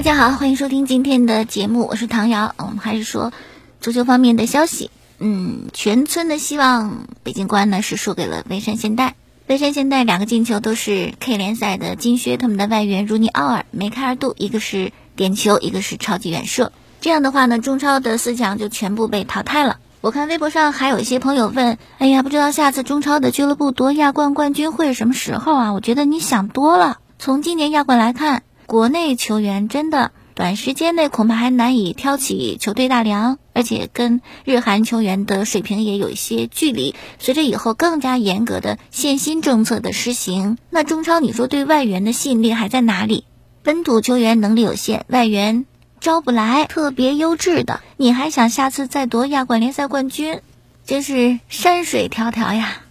大家好，欢迎收听今天的节目，我是唐瑶。我们还是说足球方面的消息。嗯，全村的希望，北京国安呢是输给了蔚山现代。蔚山现代两个进球都是 K 联赛的金靴，他们的外援如尼奥尔梅开二度，一个是点球，一个是超级远射。这样的话呢，中超的四强就全部被淘汰了。我看微博上还有一些朋友问：“哎呀，不知道下次中超的俱乐部夺亚冠冠军会是什么时候啊？”我觉得你想多了。从今年亚冠来看。国内球员真的短时间内恐怕还难以挑起球队大梁，而且跟日韩球员的水平也有一些距离。随着以后更加严格的限薪政策的实行，那中超你说对外援的吸引力还在哪里？本土球员能力有限，外援招不来特别优质的，你还想下次再夺亚冠联赛冠军，真是山水迢迢呀。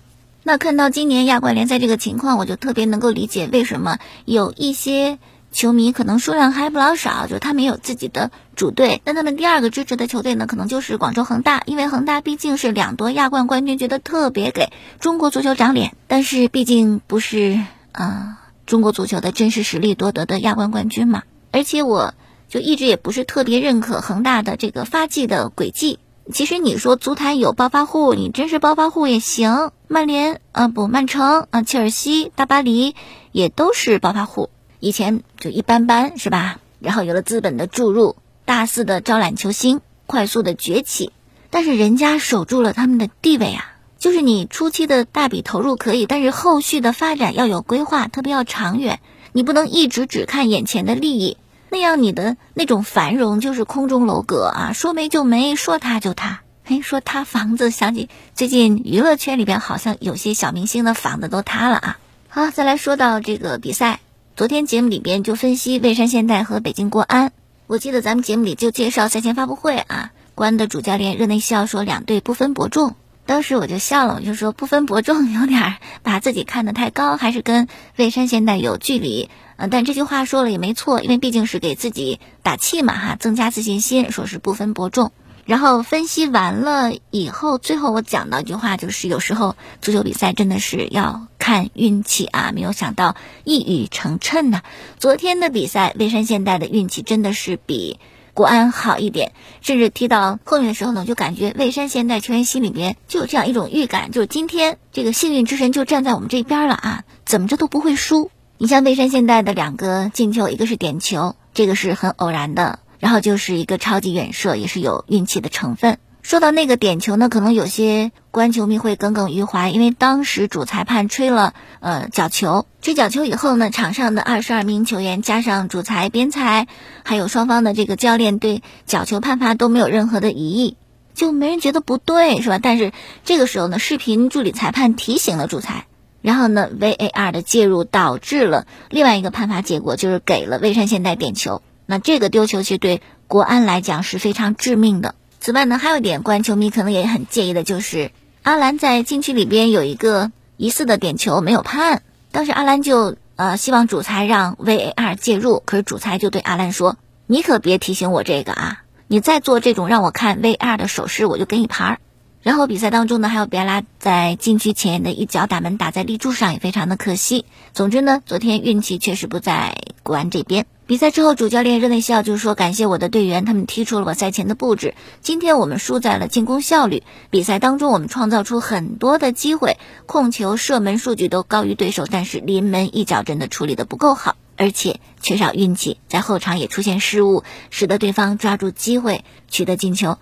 那看到今年亚冠联赛这个情况，我就特别能够理解为什么有一些。球迷可能数量还不老少，就他们有自己的主队。那他们第二个支持的球队呢，可能就是广州恒大，因为恒大毕竟是两夺亚冠冠军，觉得特别给中国足球长脸。但是毕竟不是啊，中国足球的真实实力夺得的亚冠冠军嘛。而且我就一直也不是特别认可恒大的这个发迹的轨迹。其实你说足坛有暴发户，你真是暴发户也行。曼联啊，不，曼城啊，切尔西、大巴黎也都是暴发户。以前就一般般，是吧？然后有了资本的注入，大肆的招揽球星，快速的崛起。但是人家守住了他们的地位啊！就是你初期的大笔投入可以，但是后续的发展要有规划，特别要长远。你不能一直只看眼前的利益，那样你的那种繁荣就是空中楼阁啊，说没就没，说塌就塌。嘿，说塌房子，想起最近娱乐圈里边好像有些小明星的房子都塌了啊。好，再来说到这个比赛。昨天节目里边就分析蔚山现代和北京国安，我记得咱们节目里就介绍赛前发布会啊，国安的主教练热内西奥说两队不分伯仲，当时我就笑了，我就说不分伯仲有点把自己看得太高，还是跟蔚山现代有距离。嗯，但这句话说了也没错，因为毕竟是给自己打气嘛哈，增加自信心，说是不分伯仲。然后分析完了以后，最后我讲到一句话，就是有时候足球比赛真的是要看运气啊！没有想到一语成谶呐。昨天的比赛，蔚山现代的运气真的是比国安好一点，甚至踢到后面的时候呢，就感觉蔚山现代球员心里边就有这样一种预感，就是今天这个幸运之神就站在我们这边了啊，怎么着都不会输。你像蔚山现代的两个进球，一个是点球，这个是很偶然的。然后就是一个超级远射，也是有运气的成分。说到那个点球呢，可能有些观球迷会耿耿于怀，因为当时主裁判吹了呃角球，吹角球以后呢，场上的二十二名球员加上主裁、边裁，还有双方的这个教练对角球判罚都没有任何的疑义，就没人觉得不对，是吧？但是这个时候呢，视频助理裁判提醒了主裁，然后呢，VAR 的介入导致了另外一个判罚结果，就是给了蔚山现代点球。那这个丢球其实对国安来讲是非常致命的。此外呢，还有一点，观球迷可能也很介意的，就是阿兰在禁区里边有一个疑似的点球没有判，当时阿兰就呃希望主裁让 VAR 介入，可是主裁就对阿兰说：“你可别提醒我这个啊，你再做这种让我看 VAR 的手势，我就给你牌儿。”然后比赛当中呢，还有别拉在禁区前沿的一脚打门打在立柱上，也非常的可惜。总之呢，昨天运气确实不在国安这边。比赛之后，主教练热内西奥就说：“感谢我的队员，他们踢出了我赛前的布置。今天我们输在了进攻效率。比赛当中，我们创造出很多的机会，控球、射门数据都高于对手，但是临门一脚真的处理的不够好，而且缺少运气，在后场也出现失误，使得对方抓住机会取得进球。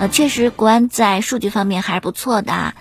呃，确实，国安在数据方面还是不错的啊。”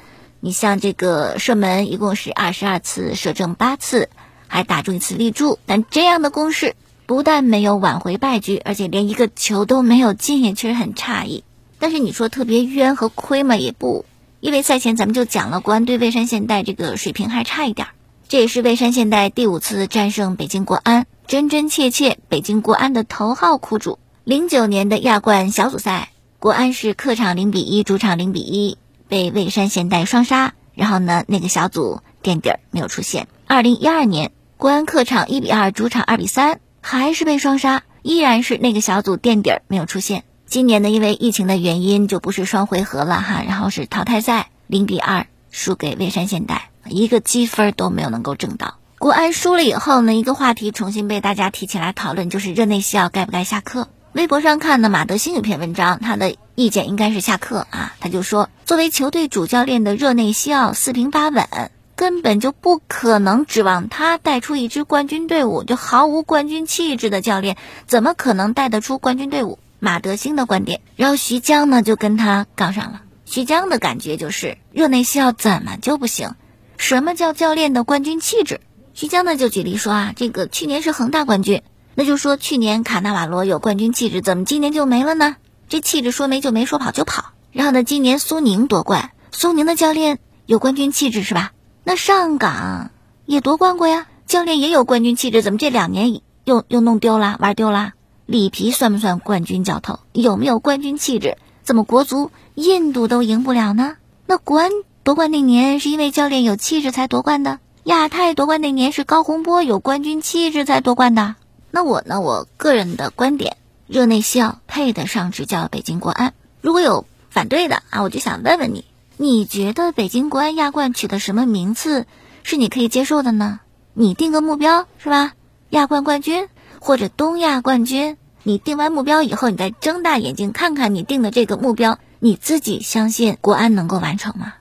你像这个射门一共是二十二次，射正八次，还打中一次立柱。但这样的攻势不但没有挽回败局，而且连一个球都没有进，也确实很诧异。但是你说特别冤和亏嘛，也不，因为赛前咱们就讲了，国安对蔚山现代这个水平还差一点儿。这也是蔚山现代第五次战胜北京国安，真真切切北京国安的头号苦主。零九年的亚冠小组赛，国安是客场零比一，主场零比一。被蔚山现代双杀，然后呢，那个小组垫底儿没有出现。二零一二年，国安客场一比二，主场二比三，还是被双杀，依然是那个小组垫底儿没有出现。今年呢，因为疫情的原因，就不是双回合了哈，然后是淘汰赛，零比二输给蔚山现代，一个积分都没有能够挣到。国安输了以后呢，一个话题重新被大家提起来讨论，就是热内西奥该不该下课。微博上看呢，马德兴有篇文章，他的意见应该是下课啊。他就说，作为球队主教练的热内西奥四平八稳，根本就不可能指望他带出一支冠军队伍。就毫无冠军气质的教练，怎么可能带得出冠军队伍？马德兴的观点，然后徐江呢就跟他杠上了。徐江的感觉就是，热内西奥怎么就不行？什么叫教练的冠军气质？徐江呢就举例说啊，这个去年是恒大冠军，那就说去年卡纳瓦罗有冠军气质，怎么今年就没了呢？这气质说没就没，说跑就跑。然后呢，今年苏宁夺冠，苏宁的教练有冠军气质是吧？那上港也夺冠过呀，教练也有冠军气质，怎么这两年又又弄丢了，玩丢了？里皮算不算冠军教头？有没有冠军气质？怎么国足印度都赢不了呢？那国安夺冠那年是因为教练有气质才夺冠的。亚太夺冠那年是高洪波有冠军气质才夺冠的。那我呢？我个人的观点，热内西奥配得上执教北京国安。如果有反对的啊，我就想问问你，你觉得北京国安亚冠取得什么名次是你可以接受的呢？你定个目标是吧？亚冠冠军。或者东亚冠军，你定完目标以后，你再睁大眼睛看看你定的这个目标，你自己相信国安能够完成吗？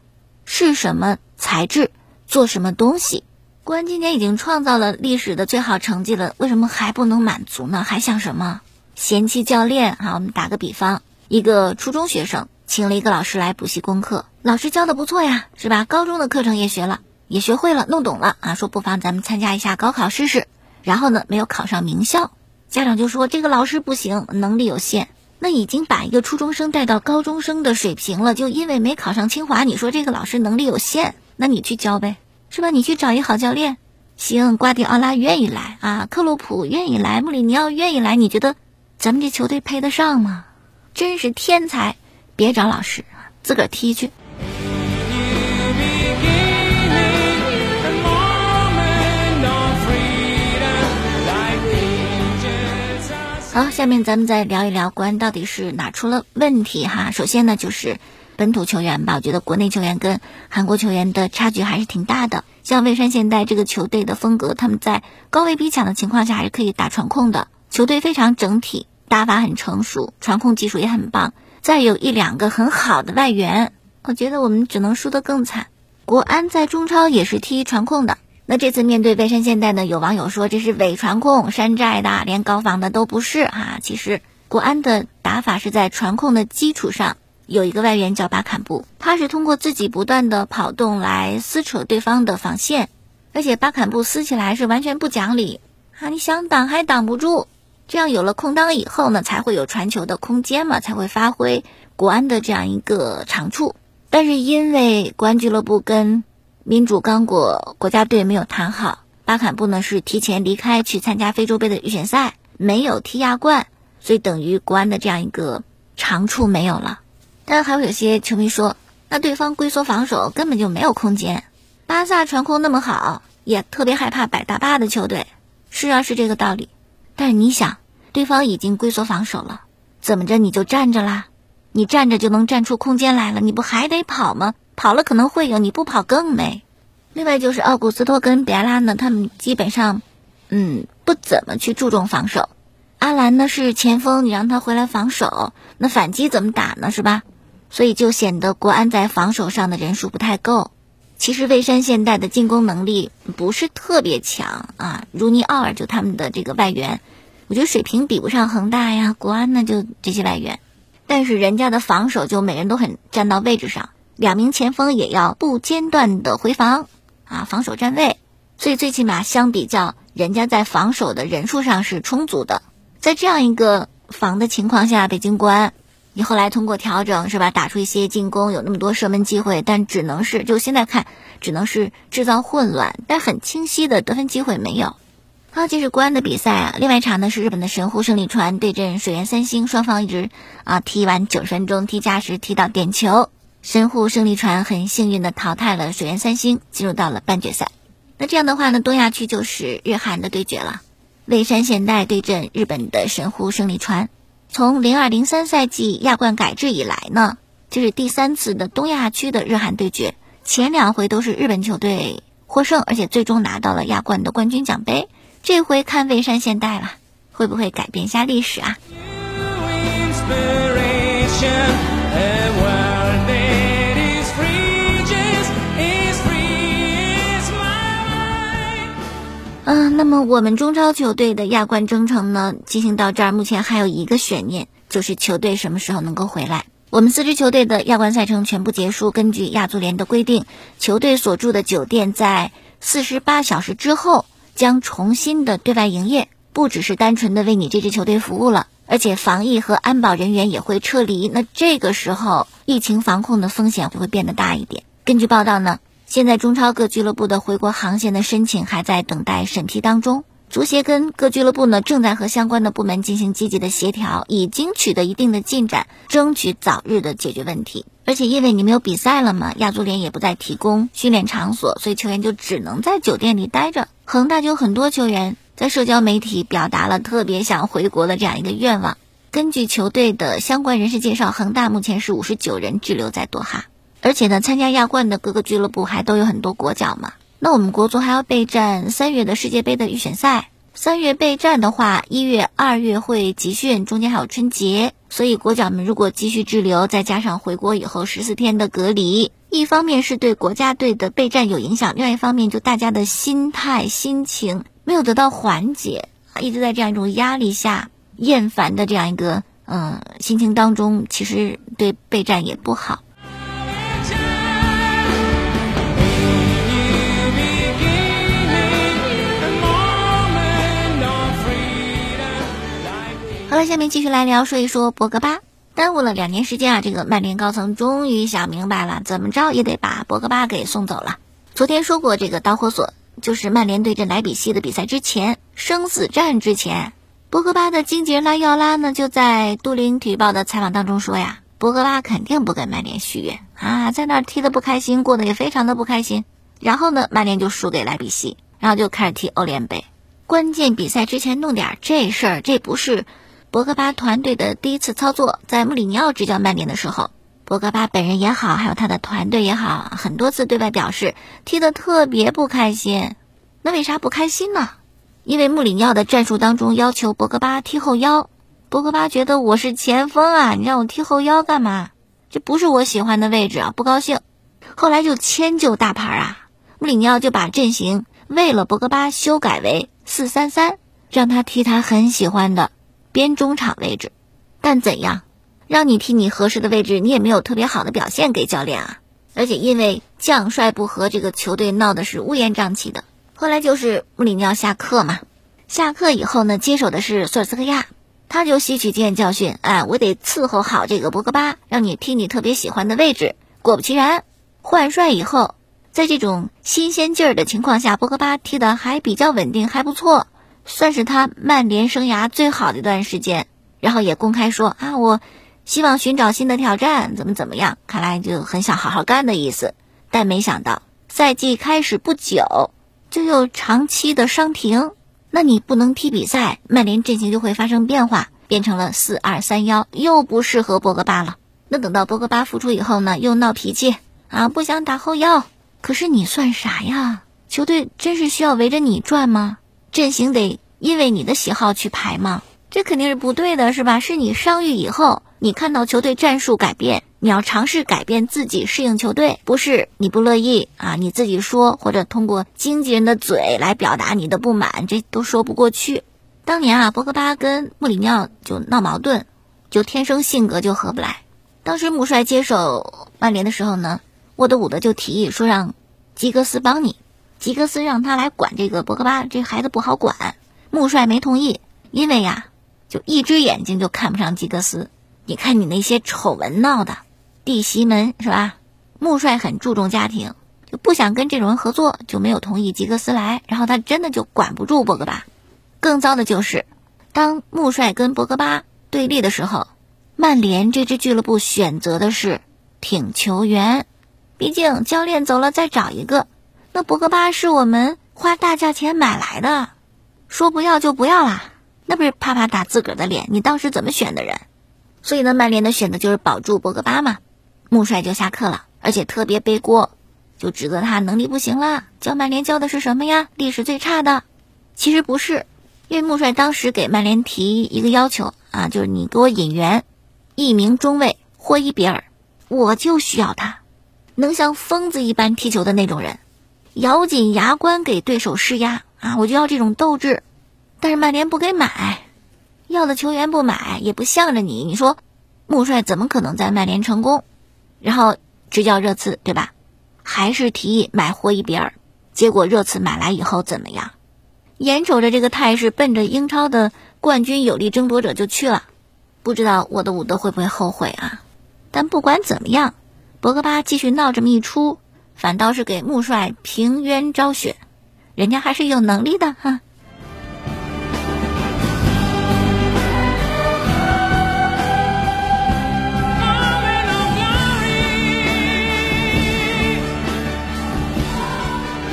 是什么材质，做什么东西？国安今年已经创造了历史的最好成绩了，为什么还不能满足呢？还想什么？嫌弃教练？好，我们打个比方，一个初中学生请了一个老师来补习功课，老师教的不错呀，是吧？高中的课程也学了，也学会了，弄懂了啊，说不妨咱们参加一下高考试试。然后呢，没有考上名校，家长就说这个老师不行，能力有限。那已经把一个初中生带到高中生的水平了，就因为没考上清华，你说这个老师能力有限，那你去教呗，是吧？你去找一好教练，行，瓜迪奥拉愿意来啊，克洛普愿意来，穆里尼奥愿意来，你觉得咱们这球队配得上吗？真是天才，别找老师，自个儿踢去。好，下面咱们再聊一聊国安到底是哪出了问题哈。首先呢，就是本土球员吧，我觉得国内球员跟韩国球员的差距还是挺大的。像蔚山现代这个球队的风格，他们在高位逼抢的情况下还是可以打传控的，球队非常整体，打法很成熟，传控技术也很棒。再有一两个很好的外援，我觉得我们只能输得更惨。国安在中超也是踢传控的。那这次面对蔚山现代呢？有网友说这是伪传控、山寨的，连高仿的都不是哈。其实国安的打法是在传控的基础上，有一个外援叫巴坎布，他是通过自己不断的跑动来撕扯对方的防线，而且巴坎布撕起来是完全不讲理啊！你想挡还挡不住，这样有了空当以后呢，才会有传球的空间嘛，才会发挥国安的这样一个长处。但是因为国安俱乐部跟民主刚果国家队没有谈好，巴坎布呢是提前离开去参加非洲杯的预选赛，没有踢亚冠，所以等于国安的这样一个长处没有了。但，还会有些球迷说，那对方龟缩防守根本就没有空间。巴萨传控那么好，也特别害怕摆大巴的球队，是啊，是这个道理。但是你想，对方已经龟缩防守了，怎么着你就站着啦？你站着就能站出空间来了，你不还得跑吗？跑了可能会有，你不跑更没。另外就是奥古斯托跟比埃拉呢，他们基本上，嗯，不怎么去注重防守。阿兰呢是前锋，你让他回来防守，那反击怎么打呢？是吧？所以就显得国安在防守上的人数不太够。其实蔚山现代的进攻能力不是特别强啊，如尼奥尔就他们的这个外援，我觉得水平比不上恒大呀。国安呢就这些外援，但是人家的防守就每人都很站到位置上。两名前锋也要不间断的回防啊，防守站位，所以最起码相比较，人家在防守的人数上是充足的。在这样一个防的情况下，北京国安，你后来通过调整是吧，打出一些进攻，有那么多射门机会，但只能是就现在看，只能是制造混乱，但很清晰的得分机会没有。好，这是国安的比赛啊。另外一场呢是日本的神户胜利船对阵水原三星，双方一直啊踢完九十分钟，踢加时踢到点球。神户胜利船很幸运的淘汰了水原三星，进入到了半决赛。那这样的话呢，东亚区就是日韩的对决了。蔚山现代对阵日本的神户胜利船。从零二零三赛季亚冠改制以来呢，这是第三次的东亚区的日韩对决。前两回都是日本球队获胜，而且最终拿到了亚冠的冠军奖杯。这回看蔚山现代了，会不会改变一下历史啊？那么我们中超球队的亚冠征程呢，进行到这儿，目前还有一个悬念，就是球队什么时候能够回来。我们四支球队的亚冠赛程全部结束，根据亚足联的规定，球队所住的酒店在四十八小时之后将重新的对外营业，不只是单纯的为你这支球队服务了，而且防疫和安保人员也会撤离。那这个时候，疫情防控的风险就会变得大一点。根据报道呢。现在中超各俱乐部的回国航线的申请还在等待审批当中，足协跟各俱乐部呢正在和相关的部门进行积极的协调，已经取得一定的进展，争取早日的解决问题。而且因为你没有比赛了嘛，亚足联也不再提供训练场所，所以球员就只能在酒店里待着。恒大就有很多球员在社交媒体表达了特别想回国的这样一个愿望。根据球队的相关人士介绍，恒大目前是五十九人滞留在多哈。而且呢，参加亚冠的各个俱乐部还都有很多国脚嘛。那我们国足还要备战三月的世界杯的预选赛。三月备战的话，一月、二月会集训，中间还有春节。所以国脚们如果继续滞留，再加上回国以后十四天的隔离，一方面是对国家队的备战有影响，另外一方面就大家的心态、心情没有得到缓解，一直在这样一种压力下、厌烦的这样一个嗯心情当中，其实对备战也不好。下面继续来聊，说一说博格巴。耽误了两年时间啊，这个曼联高层终于想明白了，怎么着也得把博格巴给送走了。昨天说过，这个导火索就是曼联对阵莱比锡的比赛之前，生死战之前，博格巴的经纪人拉奥拉呢就在都灵体育报的采访当中说呀，博格巴肯定不跟曼联续约啊，在那儿踢的不开心，过得也非常的不开心。然后呢，曼联就输给莱比锡，然后就开始踢欧联杯。关键比赛之前弄点这事儿，这不是。博格巴团队的第一次操作，在穆里尼奥执教曼联的时候，博格巴本人也好，还有他的团队也好，很多次对外表示踢得特别不开心。那为啥不开心呢？因为穆里尼奥的战术当中要求博格巴踢后腰，博格巴觉得我是前锋啊，你让我踢后腰干嘛？这不是我喜欢的位置啊，不高兴。后来就迁就大牌啊，穆里尼奥就把阵型为了博格巴修改为四三三，让他踢他很喜欢的。边中场位置，但怎样让你踢你合适的位置，你也没有特别好的表现给教练啊！而且因为将帅不和，这个球队闹的是乌烟瘴气的。后来就是穆里尼奥下课嘛，下课以后呢，接手的是索尔斯克亚，他就吸取经验教训，哎，我得伺候好这个博格巴，让你踢你特别喜欢的位置。果不其然，换帅以后，在这种新鲜劲儿的情况下，博格巴踢的还比较稳定，还不错。算是他曼联生涯最好的一段时间，然后也公开说啊，我希望寻找新的挑战，怎么怎么样？看来就很想好好干的意思。但没想到赛季开始不久，就又长期的伤停，那你不能踢比赛，曼联阵型就会发生变化，变成了四二三幺，又不适合博格巴了。那等到博格巴复出以后呢，又闹脾气啊，不想打后腰。可是你算啥呀？球队真是需要围着你转吗？阵型得因为你的喜好去排吗？这肯定是不对的，是吧？是你伤愈以后，你看到球队战术改变，你要尝试改变自己适应球队，不是你不乐意啊？你自己说或者通过经纪人的嘴来表达你的不满，这都说不过去。当年啊，博格巴跟穆里尼奥就闹矛盾，就天生性格就合不来。当时穆帅接手曼联的时候呢，沃德伍德就提议说让吉格斯帮你。吉格斯让他来管这个博格巴，这孩子不好管。穆帅没同意，因为呀，就一只眼睛就看不上吉格斯。你看你那些丑闻闹的，弟媳门是吧？穆帅很注重家庭，就不想跟这种人合作，就没有同意吉格斯来。然后他真的就管不住博格巴。更糟的就是，当穆帅跟博格巴对立的时候，曼联这支俱乐部选择的是挺球员，毕竟教练走了，再找一个。那博格巴是我们花大价钱买来的，说不要就不要啦，那不是啪啪打自个儿的脸？你当时怎么选的人？所以呢，曼联的选择就是保住博格巴嘛。穆帅就下课了，而且特别背锅，就指责他能力不行了，教曼联教的是什么呀？历史最差的。其实不是，因为穆帅当时给曼联提一个要求啊，就是你给我引援一名中卫霍伊比尔，我就需要他，能像疯子一般踢球的那种人，咬紧牙关给对手施压啊，我就要这种斗志。但是曼联不给买，要的球员不买，也不向着你，你说穆帅怎么可能在曼联成功？然后执教热刺，对吧？还是提议买霍伊比尔，结果热刺买来以后怎么样？眼瞅着这个态势，奔着英超的冠军有力争夺者就去了，不知道沃德伍德会不会后悔啊？但不管怎么样，博格巴继续闹这么一出，反倒是给穆帅平冤昭雪，人家还是有能力的哈。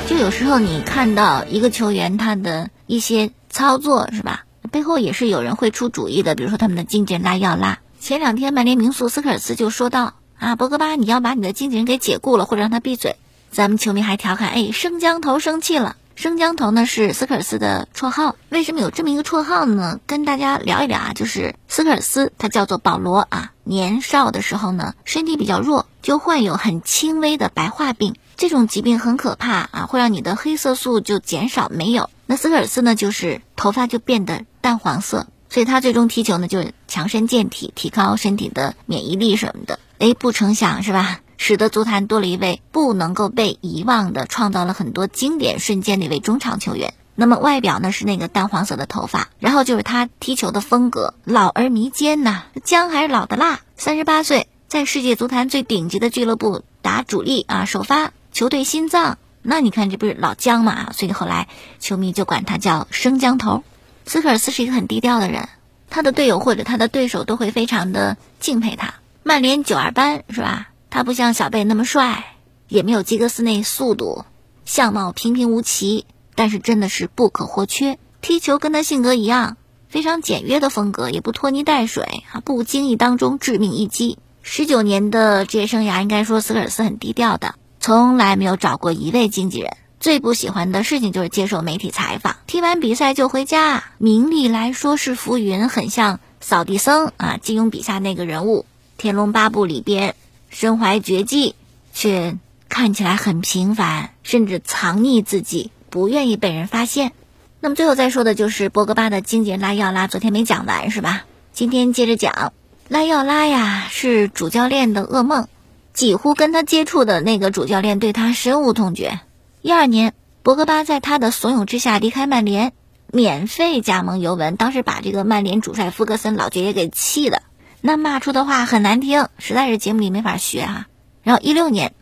就有时候你看到一个球员他的一些操作是吧，背后也是有人会出主意的。比如说他们的经纪人拉要拉，前两天曼联名宿斯科尔斯就说到啊，博格巴你要把你的经纪人给解雇了，或者让他闭嘴。咱们球迷还调侃，哎，生姜头生气了。生姜头呢是斯科尔斯的绰号，为什么有这么一个绰号呢？跟大家聊一聊啊，就是斯科尔斯他叫做保罗啊，年少的时候呢身体比较弱，就患有很轻微的白化病。这种疾病很可怕啊，会让你的黑色素就减少没有。那斯科尔斯呢，就是头发就变得淡黄色，所以他最终踢球呢就是强身健体，提高身体的免疫力什么的。哎，不成想是吧？使得足坛多了一位不能够被遗忘的，创造了很多经典瞬间的一位中场球员。那么外表呢是那个淡黄色的头发，然后就是他踢球的风格，老而弥坚呐，姜还是老的辣。三十八岁，在世界足坛最顶级的俱乐部打主力啊，首发。球队心脏，那你看这不是老姜嘛？所以后来球迷就管他叫生姜头。斯科尔斯是一个很低调的人，他的队友或者他的对手都会非常的敬佩他。曼联九二班是吧？他不像小贝那么帅，也没有吉格斯那速度，相貌平平无奇，但是真的是不可或缺。踢球跟他性格一样，非常简约的风格，也不拖泥带水啊，不经意当中致命一击。十九年的职业生涯，应该说斯科尔斯很低调的。从来没有找过一位经纪人，最不喜欢的事情就是接受媒体采访。踢完比赛就回家，名利来说是浮云，很像扫地僧啊，金庸笔下那个人物。《天龙八部》里边身怀绝技，却看起来很平凡，甚至藏匿自己，不愿意被人发现。那么最后再说的就是博格巴的经纪人拉要拉，昨天没讲完是吧？今天接着讲，拉要拉呀，是主教练的噩梦。几乎跟他接触的那个主教练对他深恶痛绝。一二年，博格巴在他的怂恿之下离开曼联，免费加盟尤文，当时把这个曼联主帅弗格森老爵爷给气的，那骂出的话很难听，实在是节目里没法学啊。然后一六年，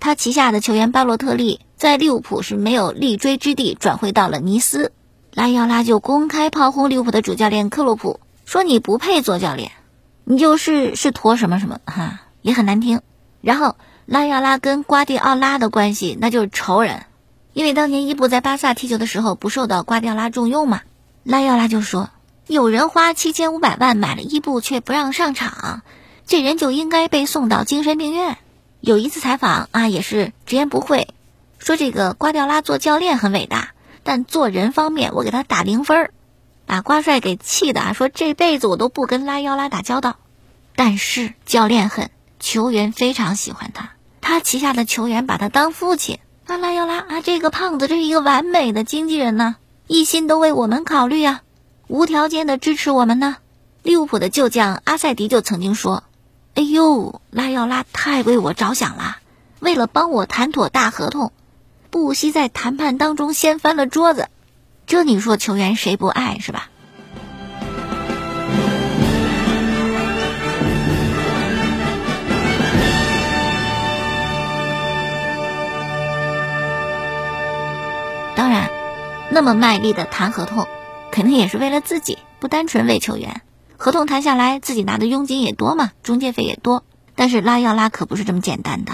他旗下的球员巴洛特利在利物浦是没有立锥之地，转会到了尼斯，拉伊奥拉就公开炮轰利物浦的主教练克洛普，说你不配做教练，你就是是坨什么什么哈，也很难听。然后拉亚拉跟瓜迪奥拉的关系那就是仇人，因为当年伊布在巴萨踢球的时候不受到瓜迪奥拉重用嘛，拉亚拉就说有人花七千五百万买了伊布却不让上场，这人就应该被送到精神病院。有一次采访啊，也是直言不讳，说这个瓜迪奥拉做教练很伟大，但做人方面我给他打零分儿，把瓜帅给气的啊，说这辈子我都不跟拉亚拉打交道。但是教练很。球员非常喜欢他，他旗下的球员把他当父亲。阿拉要拉啊，这个胖子这是一个完美的经纪人呢，一心都为我们考虑啊，无条件的支持我们呢。利物浦的旧将阿塞迪就曾经说：“哎呦，拉要拉太为我着想了，为了帮我谈妥大合同，不惜在谈判当中掀翻了桌子。这你说球员谁不爱是吧？”当然，那么卖力的谈合同，肯定也是为了自己，不单纯为球员。合同谈下来，自己拿的佣金也多嘛，中介费也多。但是拉要拉可不是这么简单的，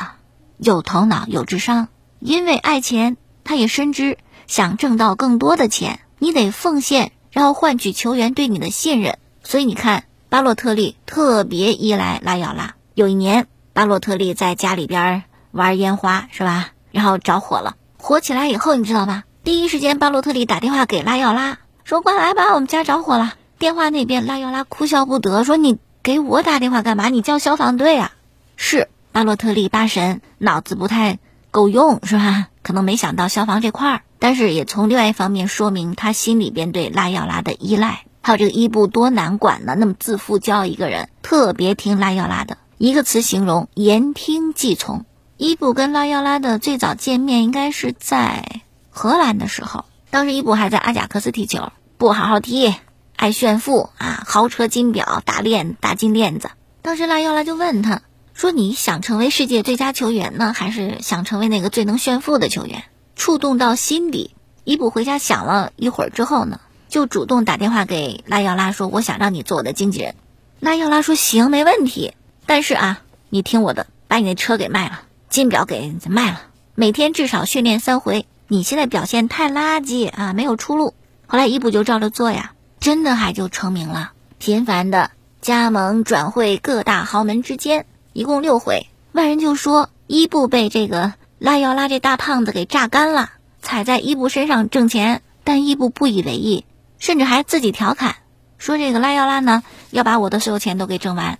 有头脑，有智商。因为爱钱，他也深知想挣到更多的钱，你得奉献，然后换取球员对你的信任。所以你看，巴洛特利特别依赖拉要拉。有一年，巴洛特利在家里边玩烟花，是吧？然后着火了。火起来以后，你知道吧？第一时间巴洛特利打电话给拉药拉，说快来吧，我们家着火了。电话那边拉要拉哭笑不得，说你给我打电话干嘛？你叫消防队啊？是巴洛特利八神脑子不太够用是吧？可能没想到消防这块儿，但是也从另外一方面说明他心里边对拉要拉的依赖。还有这个伊布多难管呢，那么自负骄傲一个人，特别听拉要拉的。一个词形容：言听计从。伊布跟拉要拉的最早见面应该是在荷兰的时候，当时伊布还在阿贾克斯踢球，不好好踢，爱炫富啊，豪车金表、大链、大金链子。当时拉药拉就问他。说你想成为世界最佳球员呢，还是想成为那个最能炫富的球员？触动到心底。伊布回家想了一会儿之后呢，就主动打电话给拉药拉说：“我想让你做我的经纪人。”拉药拉说：“行，没问题。但是啊，你听我的，把你的车给卖了，金表给卖了，每天至少训练三回。你现在表现太垃圾啊，没有出路。”后来伊布就照着做呀，真的还就成名了，频繁的加盟转会各大豪门之间。一共六回，外人就说伊布被这个拉要拉这大胖子给榨干了，踩在伊布身上挣钱。但伊布不以为意，甚至还自己调侃说：“这个拉要拉呢，要把我的所有钱都给挣完。”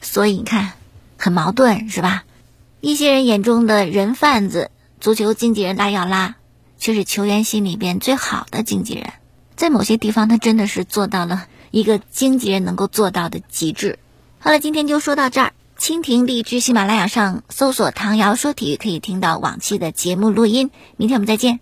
所以你看，很矛盾是吧？一些人眼中的人贩子，足球经纪人拉要拉，却是球员心里边最好的经纪人。在某些地方，他真的是做到了一个经纪人能够做到的极致。好了，今天就说到这儿。蜻蜓、荔枝、喜马拉雅上搜索“唐瑶说体育”，可以听到往期的节目录音。明天我们再见。